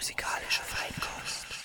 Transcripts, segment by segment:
musikalische Feinkost.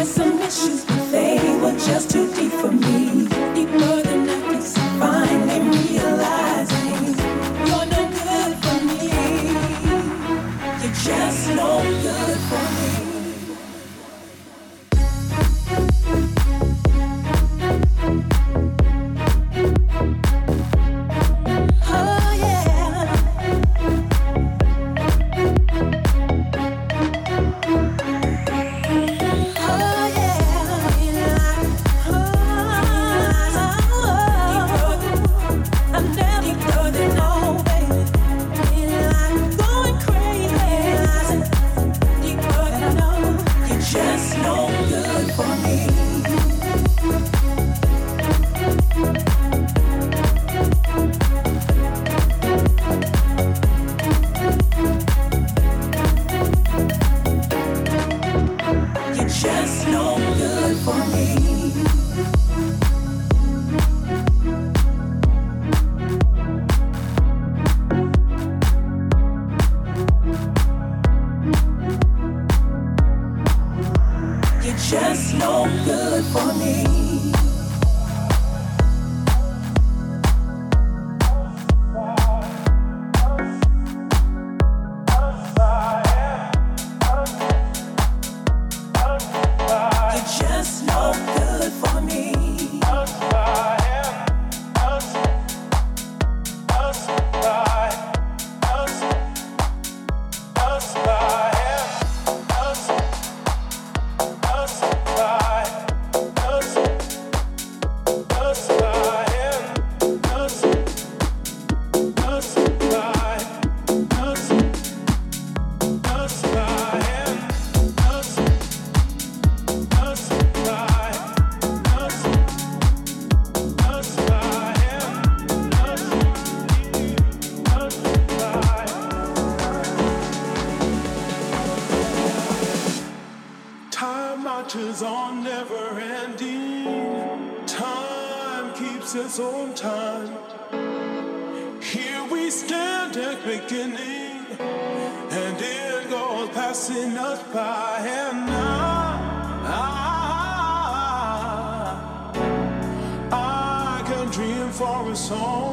had some issues, but they were just too deep for me. messing up I am not I, ah, I can dream for a song.